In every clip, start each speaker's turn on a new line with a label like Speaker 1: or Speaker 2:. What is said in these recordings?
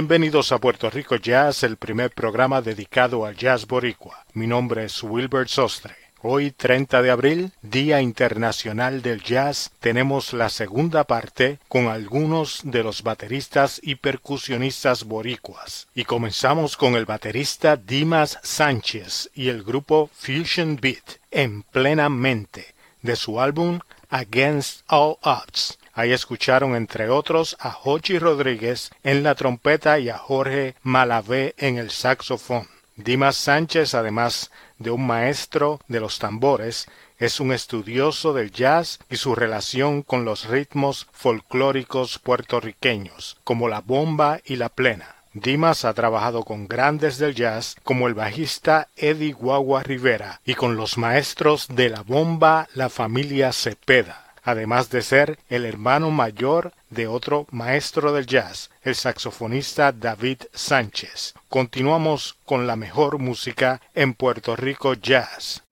Speaker 1: Bienvenidos a Puerto Rico Jazz, el primer programa dedicado al jazz boricua. Mi nombre es Wilbert Sostre. Hoy, 30 de abril, Día Internacional del Jazz, tenemos la segunda parte con algunos de los bateristas y percusionistas boricuas. Y comenzamos con el baterista Dimas Sánchez y el grupo Fusion Beat, en plenamente, de su álbum Against All Odds. Ahí escucharon entre otros a Jochi Rodríguez en la trompeta y a Jorge Malavé en el saxofón. Dimas Sánchez, además de un maestro de los tambores, es un estudioso del jazz y su relación con los ritmos folclóricos puertorriqueños, como la bomba y la plena. Dimas ha trabajado con grandes del jazz como el bajista Eddie Guagua Rivera y con los maestros de la bomba la familia Cepeda además de ser el hermano mayor de otro maestro del jazz, el saxofonista David Sánchez. Continuamos con la mejor música en Puerto Rico Jazz.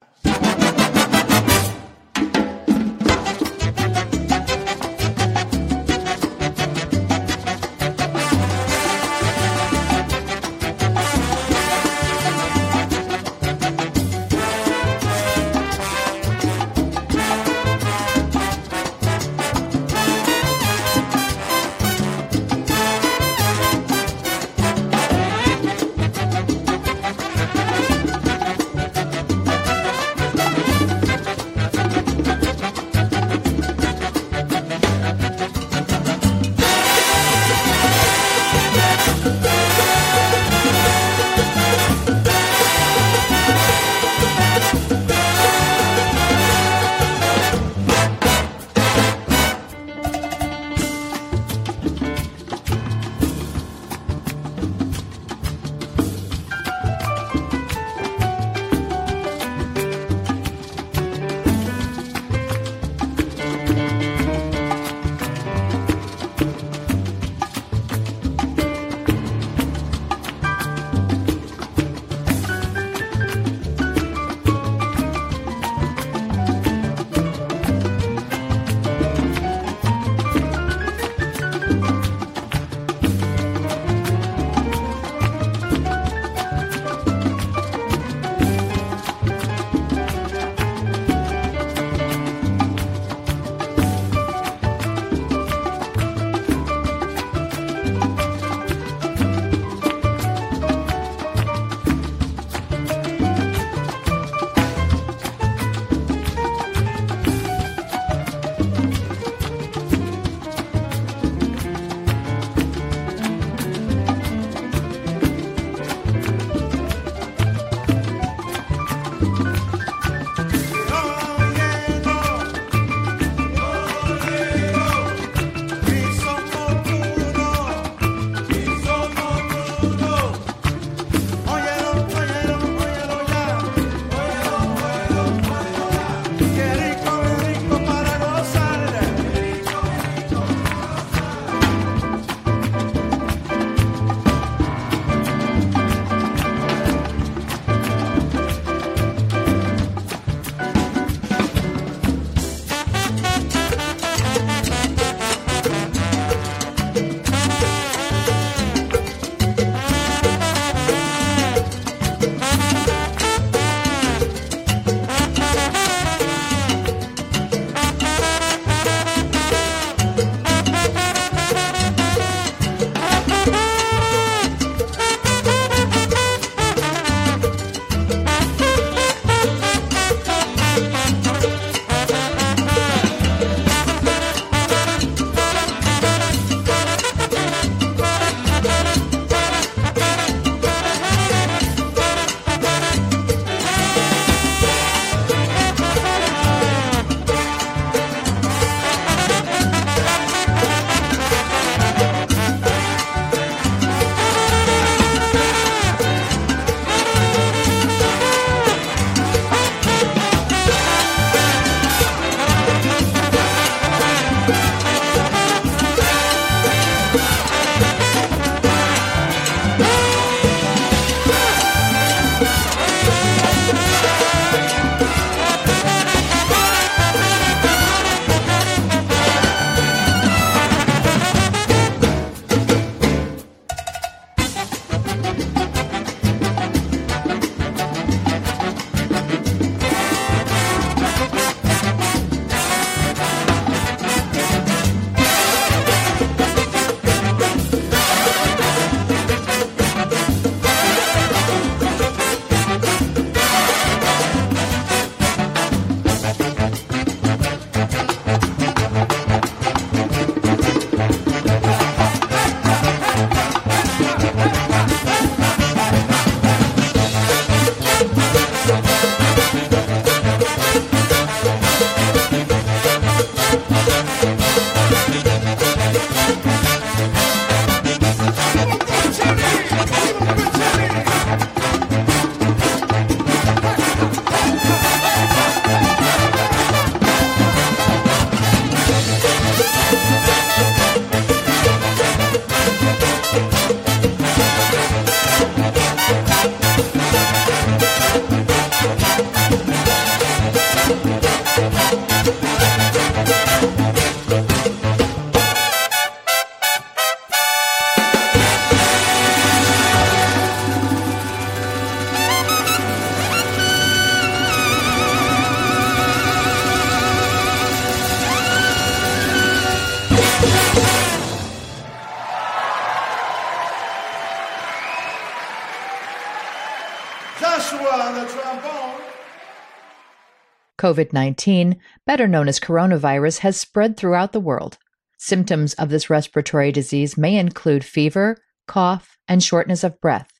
Speaker 2: COVID 19, better known as coronavirus, has spread throughout the world. Symptoms of this respiratory disease may include fever, cough, and shortness of breath.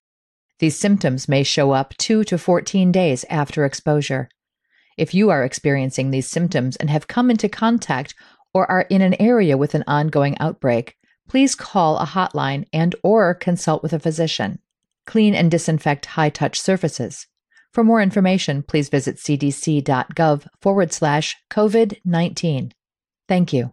Speaker 2: These symptoms may show up 2 to 14 days after exposure. If you are experiencing these symptoms and have come into contact or are in an area with an ongoing outbreak, please call a hotline and or consult with a physician. Clean and disinfect high-touch surfaces. For more information, please visit cdc.gov forward slash COVID 19. Thank you.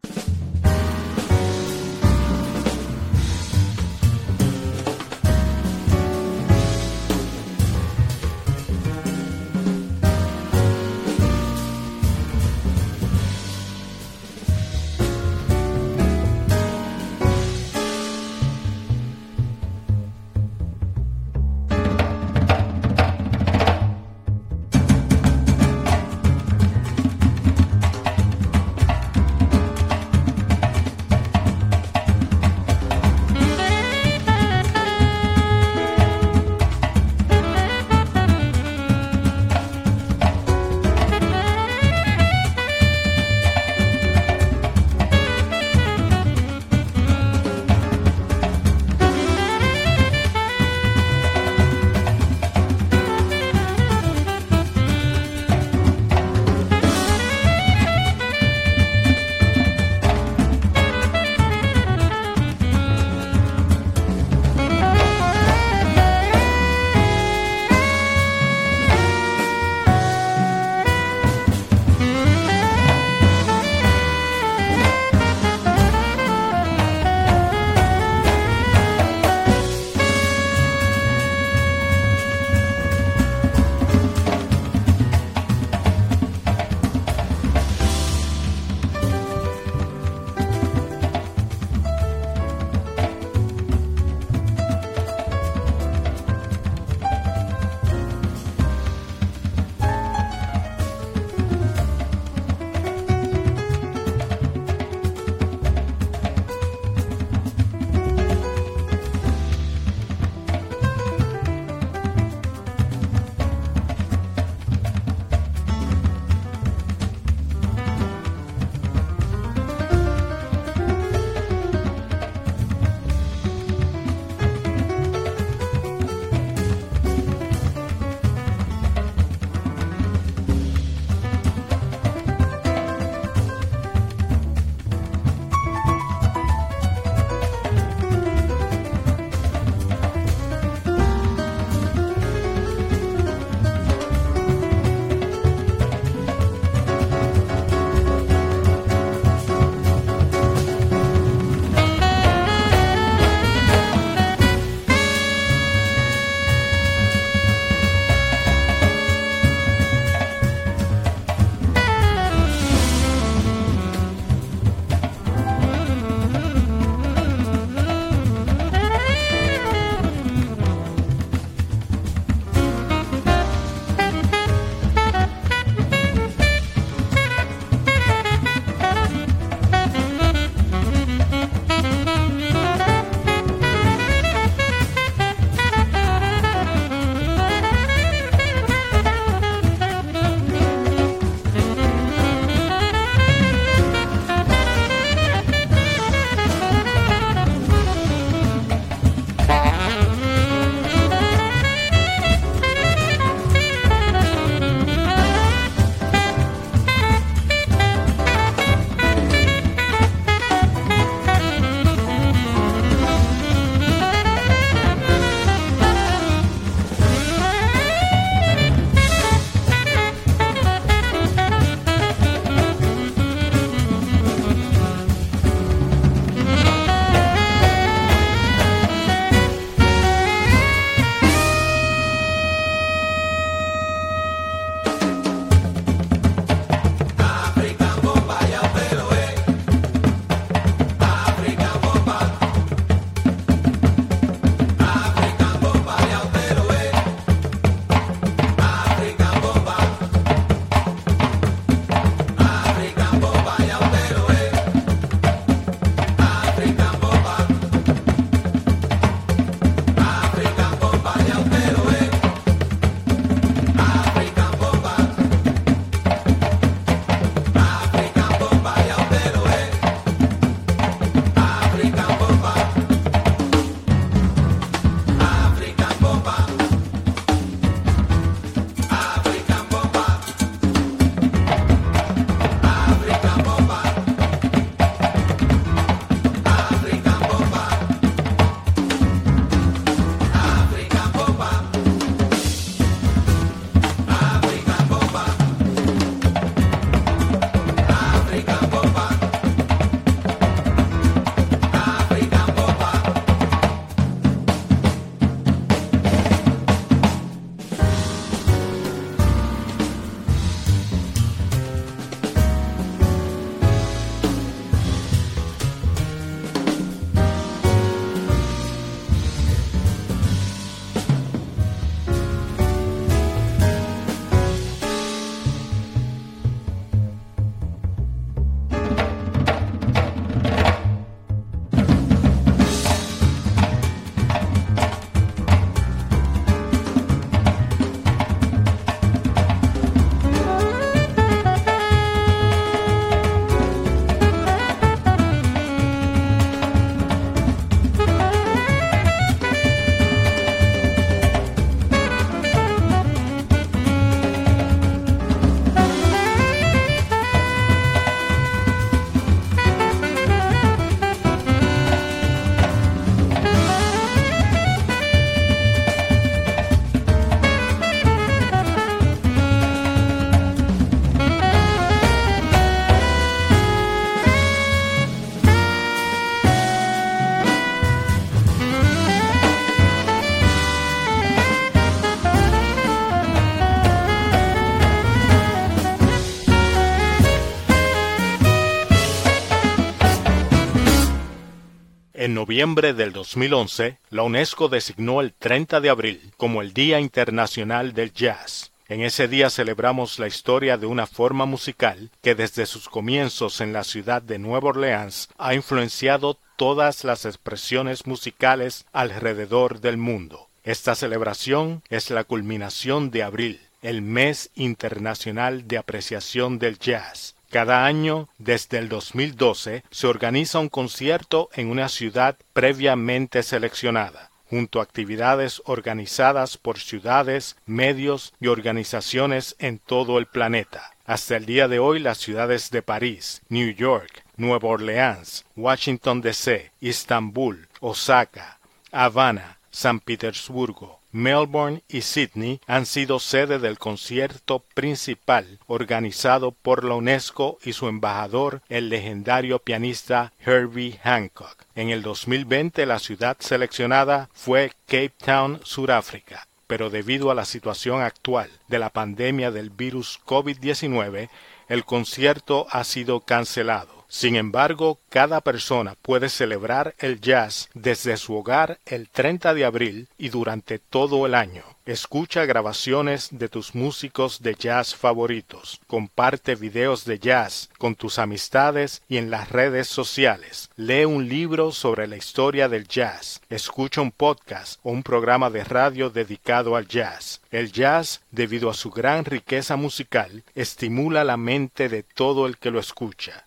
Speaker 1: Noviembre del 2011, la UNESCO designó el 30 de abril como el Día Internacional del Jazz. En ese día celebramos la historia de una forma musical que desde sus comienzos en la ciudad de Nueva Orleans ha influenciado todas las expresiones musicales alrededor del mundo. Esta celebración es la culminación de abril, el mes internacional de apreciación del jazz. Cada año, desde el 2012, se organiza un concierto en una ciudad previamente seleccionada junto a actividades organizadas por ciudades, medios y organizaciones en todo el planeta. Hasta el día de hoy las ciudades de París, New York, Nueva Orleans, Washington DC, Estambul, Osaka, Habana, San Petersburgo, Melbourne y Sydney han sido sede del concierto principal organizado por la UNESCO y su embajador, el legendario pianista Herbie Hancock. En el 2020 la ciudad seleccionada fue Cape Town, Sudáfrica, pero debido a la situación actual de la pandemia del virus COVID-19, el concierto ha sido cancelado. Sin embargo, cada persona puede celebrar el jazz desde su hogar el 30 de abril y durante todo el año. Escucha grabaciones de tus músicos de jazz favoritos. Comparte videos de jazz con tus amistades y en las redes sociales. Lee un libro sobre la historia del jazz. Escucha un podcast o un programa de radio dedicado al jazz. El jazz, debido a su gran riqueza musical, estimula la mente de todo el que lo escucha.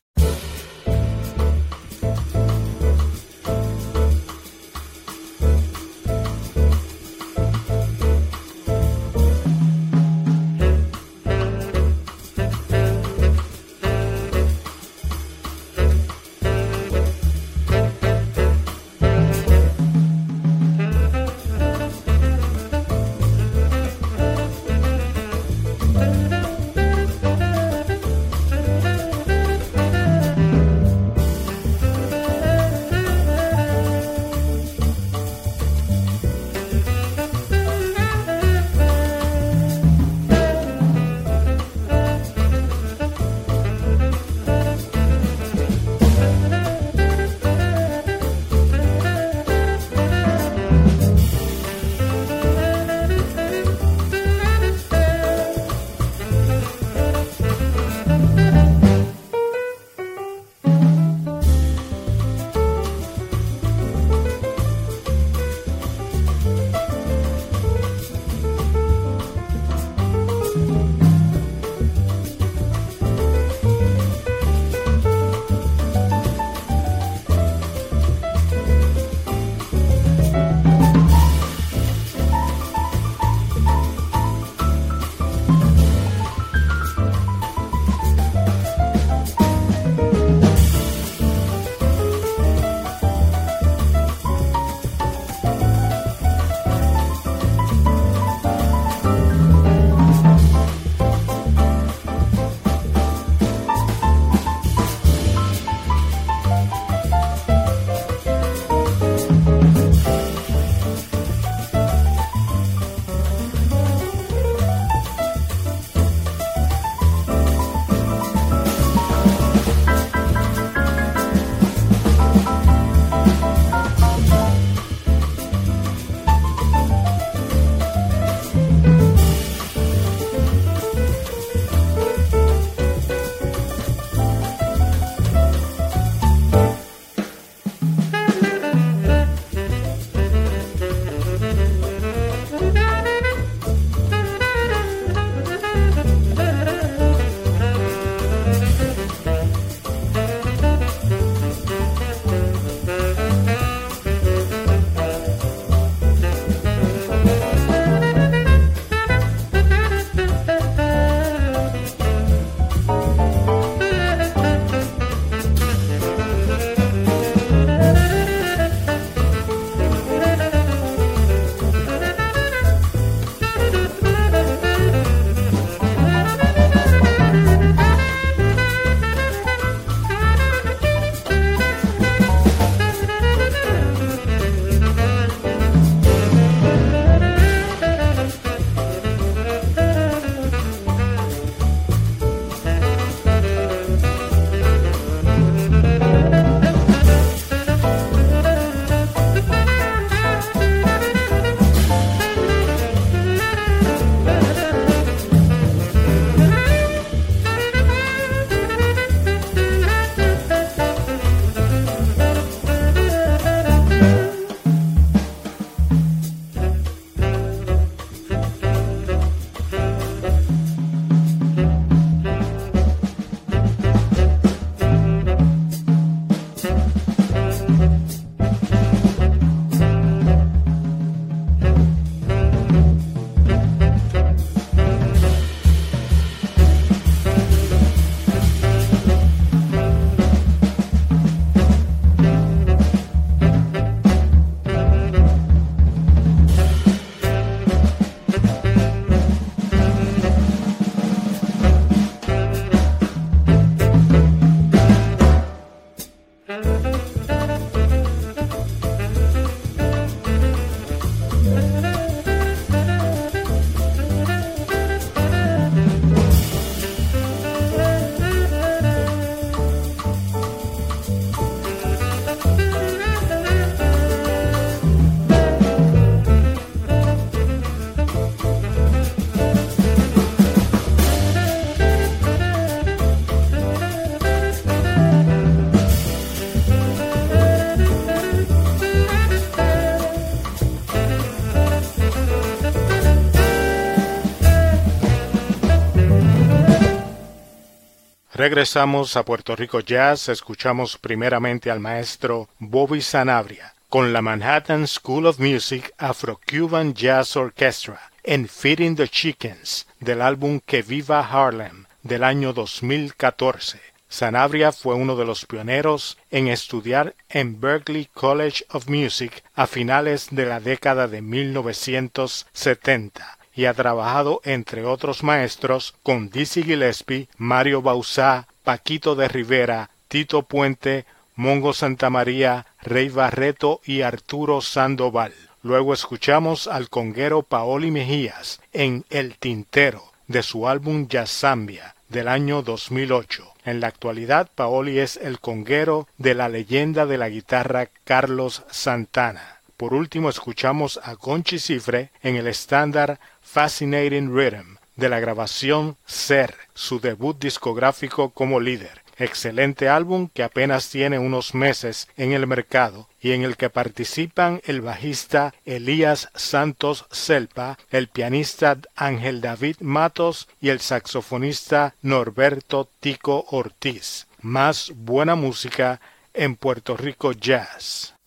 Speaker 1: Regresamos a Puerto Rico Jazz, escuchamos primeramente al maestro Bobby Sanabria con la Manhattan School of Music Afro-Cuban Jazz Orchestra en Feeding the Chickens del álbum Que Viva Harlem del año 2014. Sanabria fue uno de los pioneros en estudiar en Berklee College of Music a finales de la década de 1970 y ha trabajado entre otros maestros con Dizzy Gillespie, Mario Bausá, Paquito de Rivera, Tito Puente, Mongo Santamaría, Rey Barreto y Arturo Sandoval. Luego escuchamos al conguero Paoli Mejías en El Tintero de su álbum Zambia del año 2008. En la actualidad, Paoli es el conguero de la leyenda de la guitarra Carlos Santana. Por último, escuchamos a Gonchi Cifre en el estándar Fascinating Rhythm de la grabación Ser, su debut discográfico como líder. Excelente álbum que apenas tiene unos meses en el mercado y en el que participan el bajista Elías Santos Selpa, el pianista Ángel David Matos y el saxofonista Norberto Tico Ortiz. Más buena música en Puerto Rico Jazz.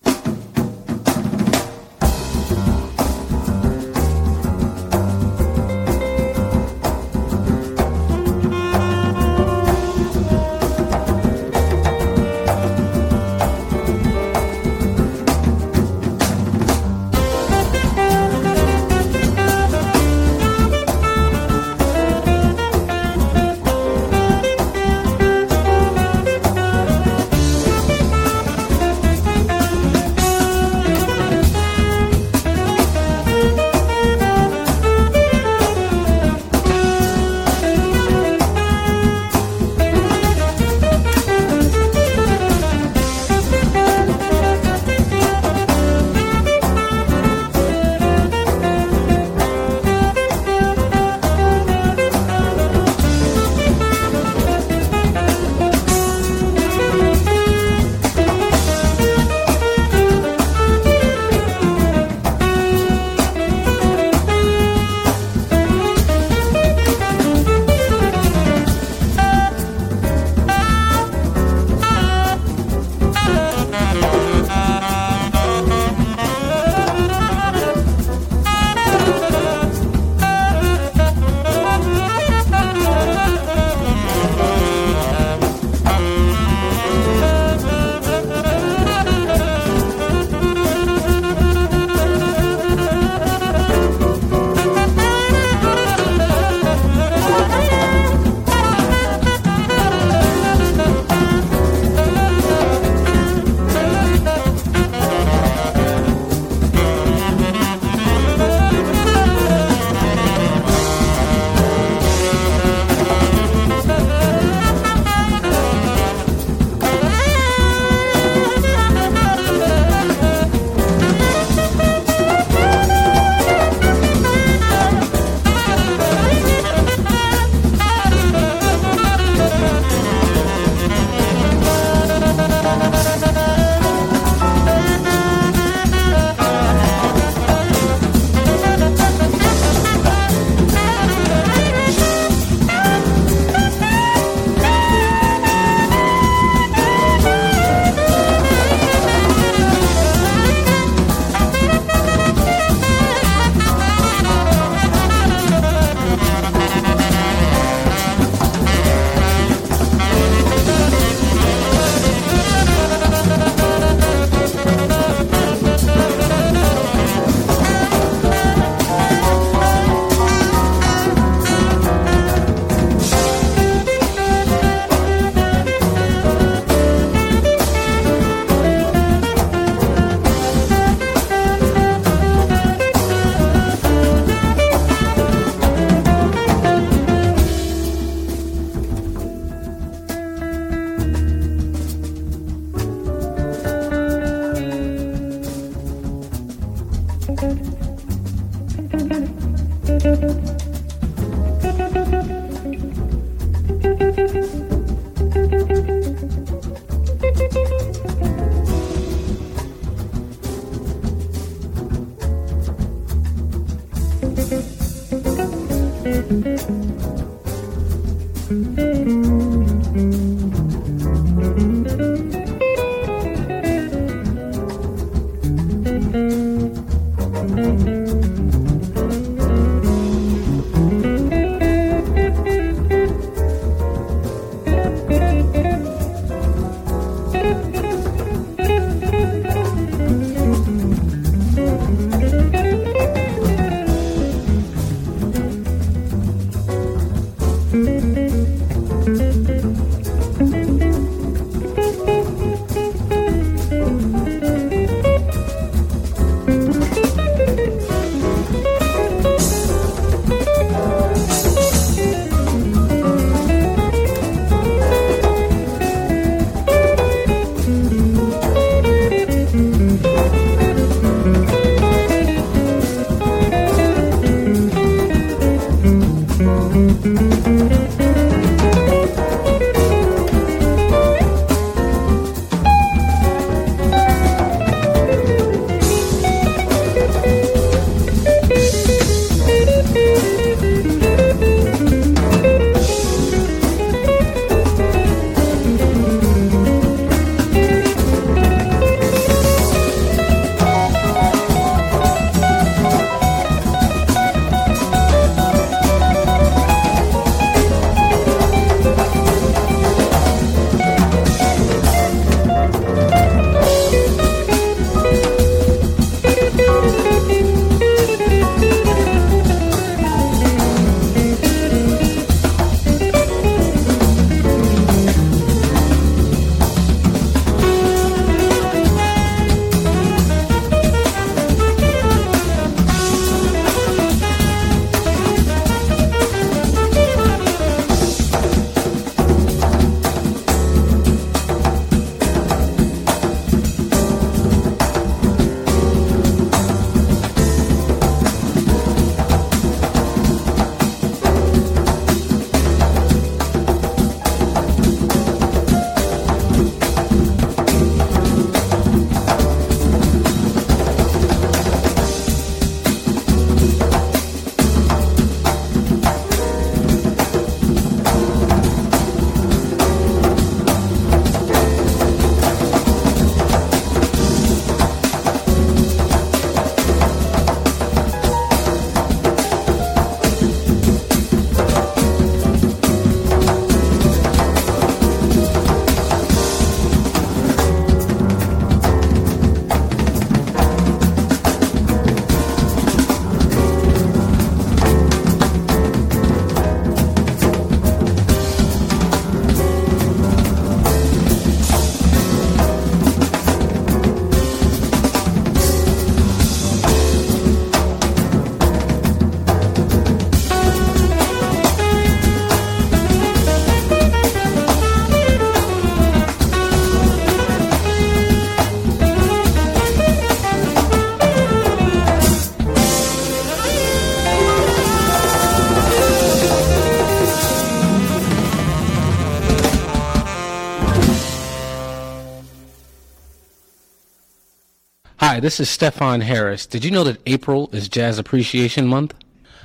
Speaker 3: Hi, this is Stefan Harris. Did you know that April is Jazz Appreciation Month?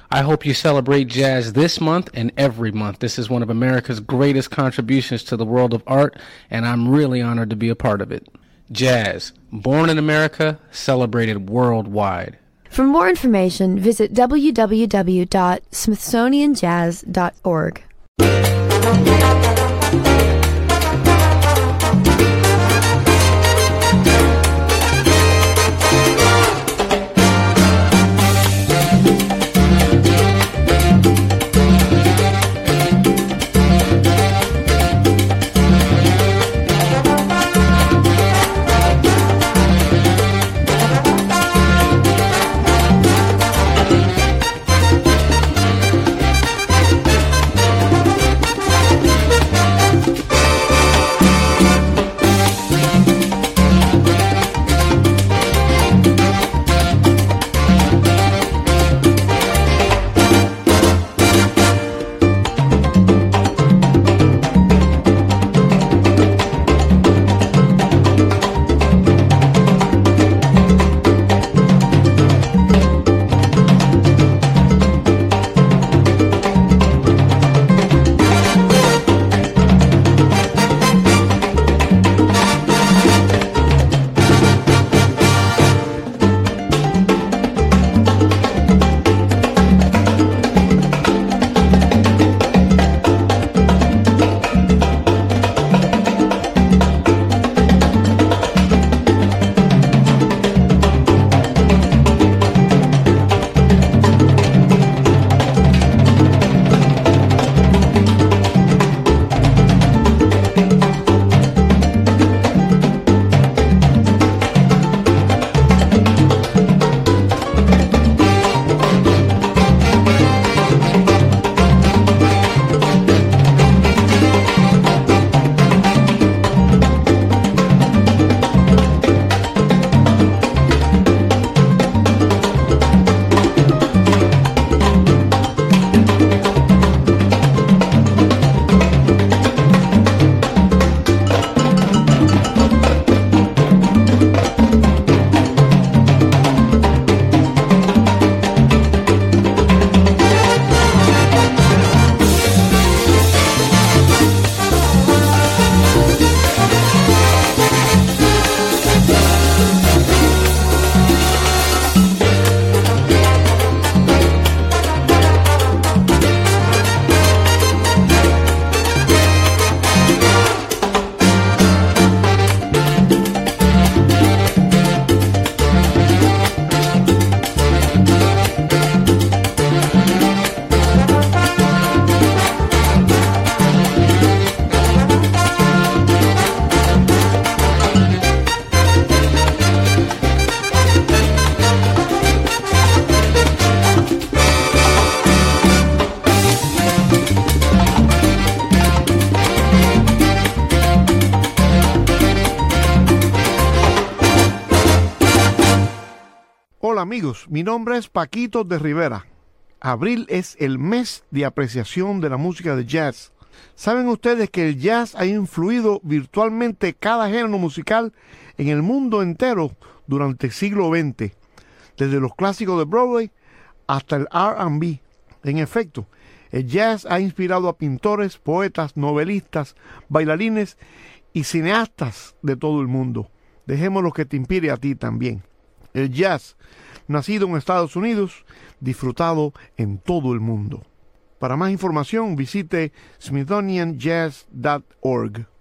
Speaker 3: I hope you celebrate jazz this month and every month. This is one of America's greatest contributions to the world of art, and I'm really honored to be a part of it. Jazz, born in America, celebrated worldwide.
Speaker 4: For more information, visit www.smithsonianjazz.org.
Speaker 5: mi nombre es Paquito de Rivera. Abril es el mes de apreciación de la música de jazz. ¿Saben ustedes que el jazz ha influido virtualmente cada género musical en el mundo entero durante el siglo XX? Desde los clásicos de Broadway hasta el RB. En efecto, el jazz ha inspirado a pintores, poetas, novelistas, bailarines y cineastas de todo el mundo. Dejemos lo que te inspire a ti también. El jazz nacido en Estados Unidos, disfrutado en todo el mundo. Para más información visite smithsonianjazz.org.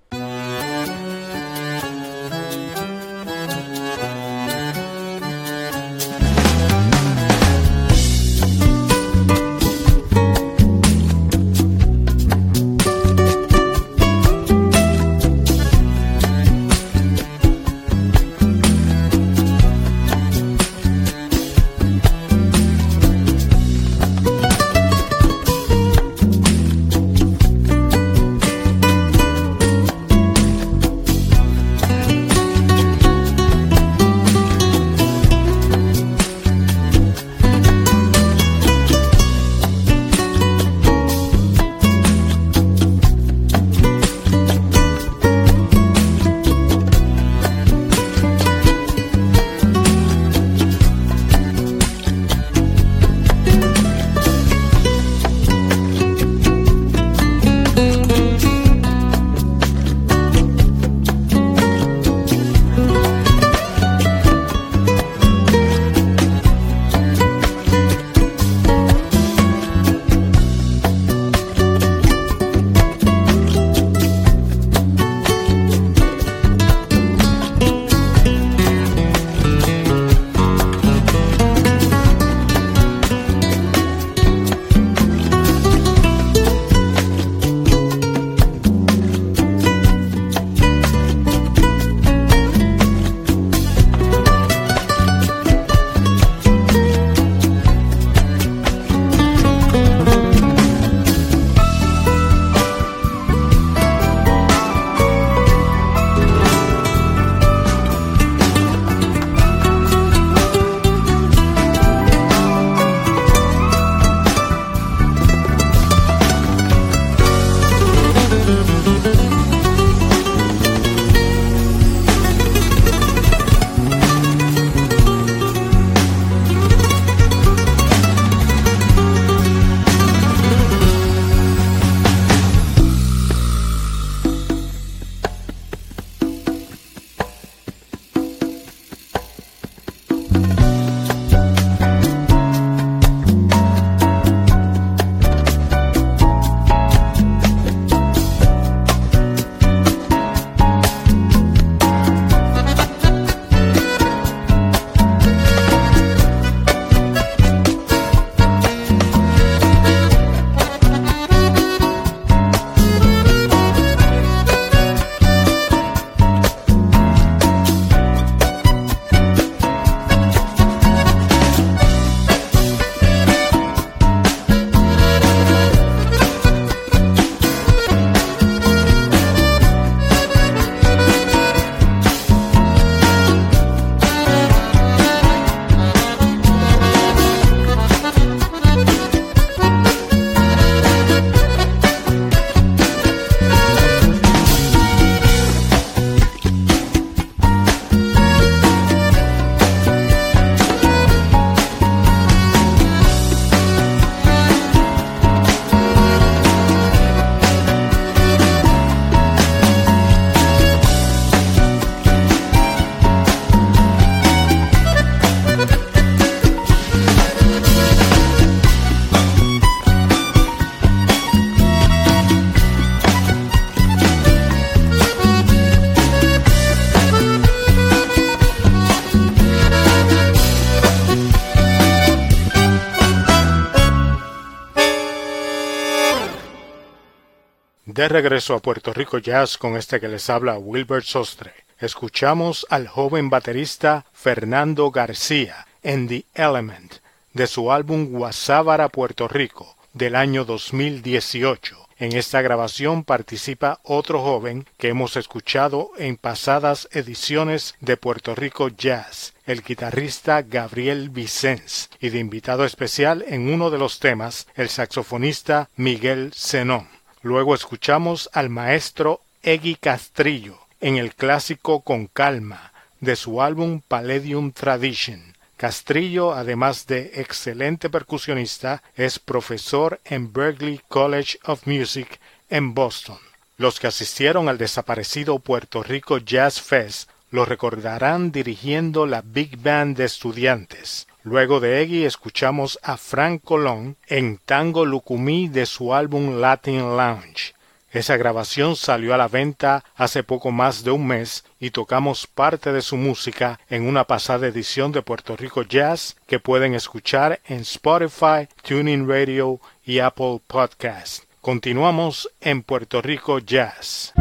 Speaker 1: De regreso a Puerto Rico Jazz con este que les habla Wilbert Sostre. Escuchamos al joven baterista Fernando García en The Element de su álbum Guasábara Puerto Rico del año 2018. En esta grabación participa otro joven que hemos escuchado en pasadas ediciones de Puerto Rico Jazz, el guitarrista Gabriel Vicens, y de invitado especial en uno de los temas, el saxofonista Miguel Zenón. Luego escuchamos al maestro Eggy Castrillo en el clásico Con Calma de su álbum Palladium Tradition. Castrillo, además de excelente percusionista, es profesor en Berklee College of Music en Boston. Los que asistieron al desaparecido Puerto Rico Jazz Fest lo recordarán dirigiendo la Big Band de estudiantes. Luego de Eggy escuchamos a Frank Colón en Tango Lucumí de su álbum Latin Lounge. Esa grabación salió a la venta hace poco más de un mes y tocamos parte de su música en una pasada edición de Puerto Rico Jazz que pueden escuchar en Spotify, Tuning Radio y Apple Podcast. Continuamos en Puerto Rico Jazz.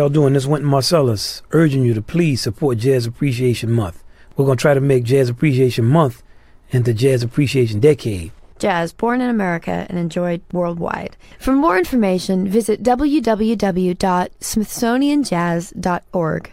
Speaker 6: Y'all doing? This Wynton Marcellus, urging you to please support Jazz Appreciation Month. We're going to try to make Jazz Appreciation Month into Jazz Appreciation Decade.
Speaker 4: Jazz, born in America and enjoyed worldwide. For more information, visit www.smithsonianjazz.org.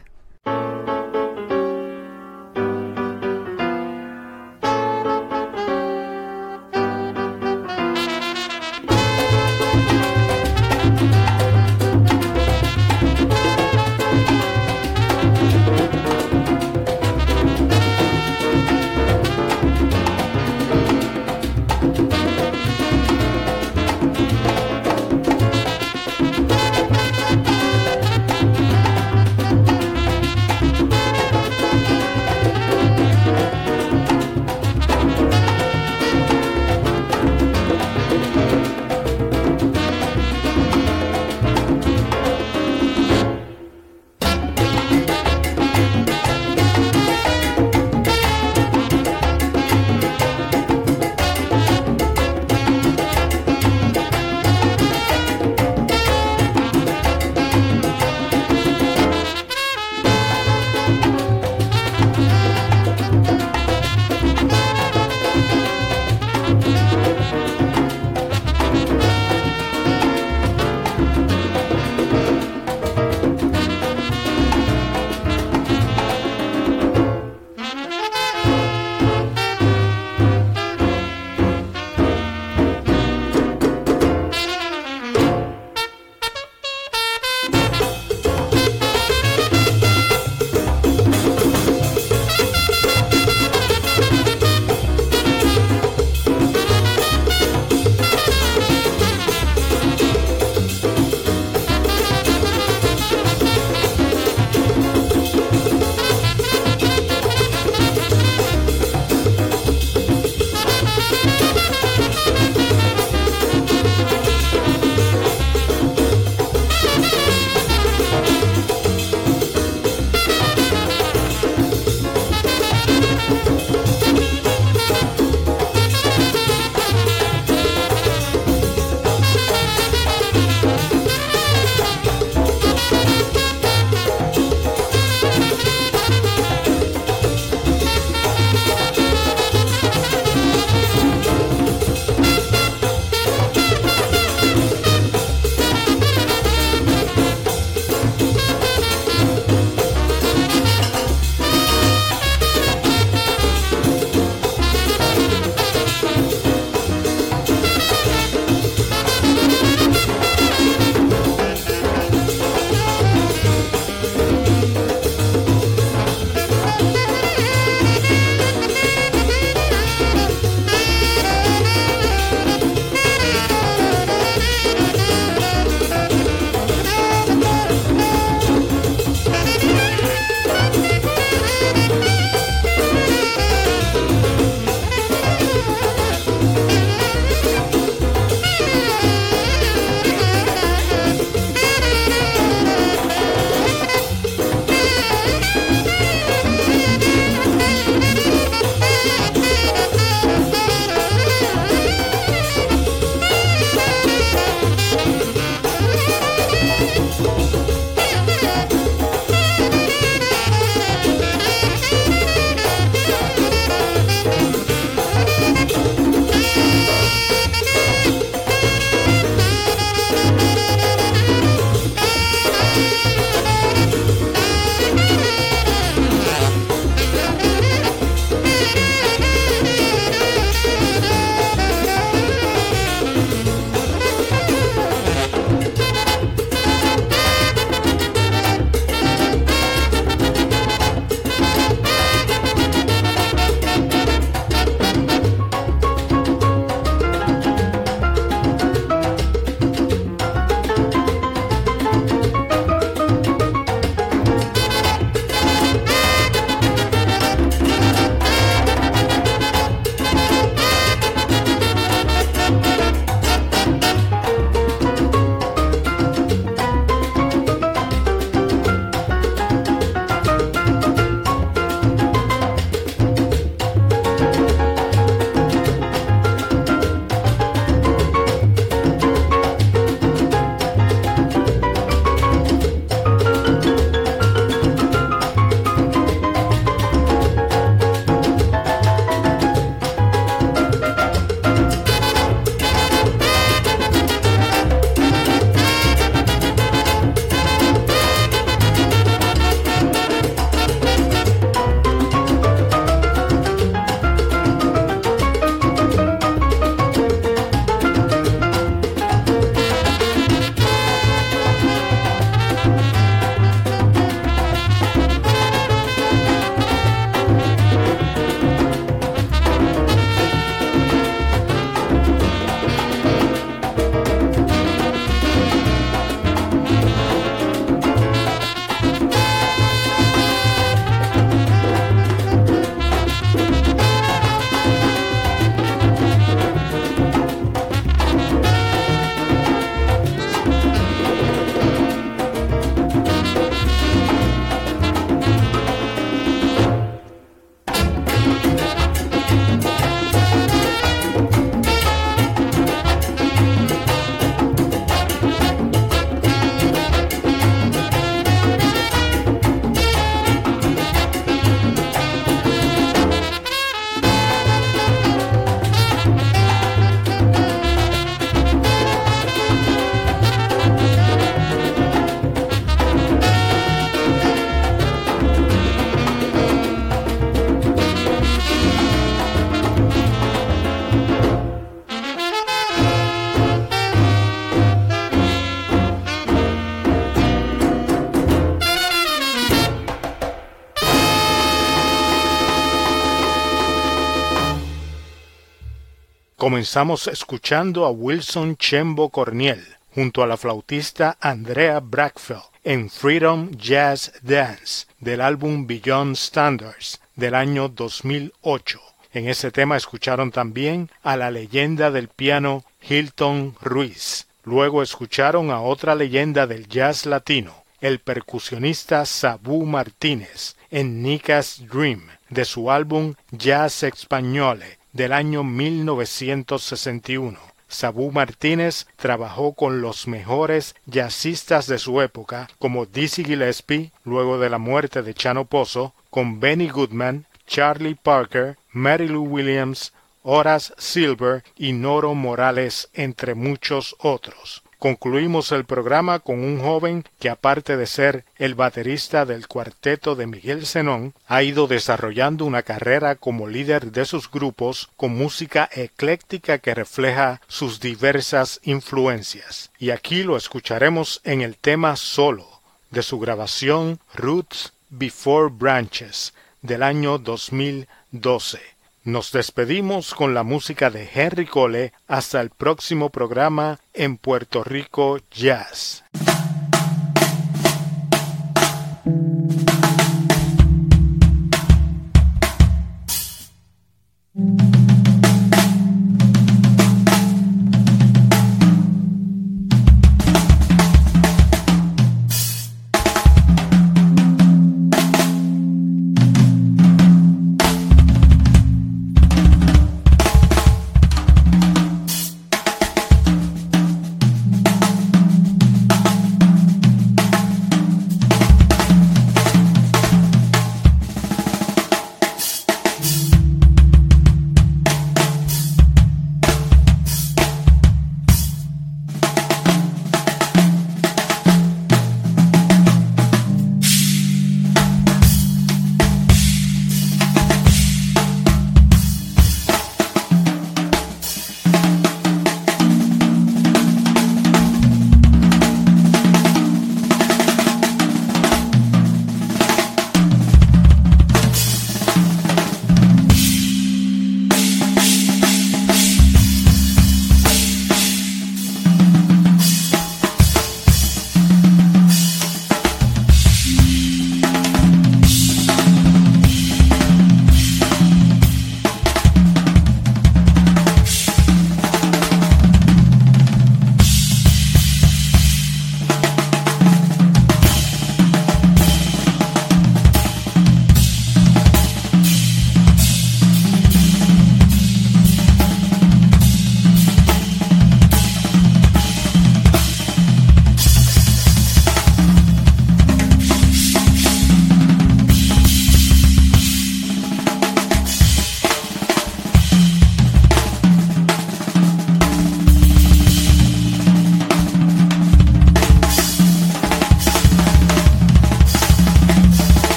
Speaker 1: Comenzamos escuchando a Wilson Chembo Corniel junto a la flautista Andrea Brackfeld en Freedom Jazz Dance del álbum Beyond Standards del año 2008. En ese tema escucharon también a la leyenda del piano Hilton Ruiz. Luego escucharon a otra leyenda del jazz latino, el percusionista Sabu Martínez, en Nika's Dream, de su álbum Jazz Españole del año 1961. Sabu Martínez trabajó con los mejores jazzistas de su época, como Dizzy Gillespie, luego de la muerte de Chano Pozo, con Benny Goodman, Charlie Parker, Mary Lou Williams, Horace Silver y Noro Morales, entre muchos otros. Concluimos el programa con un joven que aparte de ser el baterista del cuarteto de Miguel Zenón, ha ido desarrollando una carrera como líder de sus grupos con música ecléctica que refleja sus diversas influencias. Y aquí lo escucharemos en el tema solo de su grabación Roots Before Branches del año 2012. Nos despedimos con la música de Henry Cole hasta el próximo programa en Puerto Rico Jazz.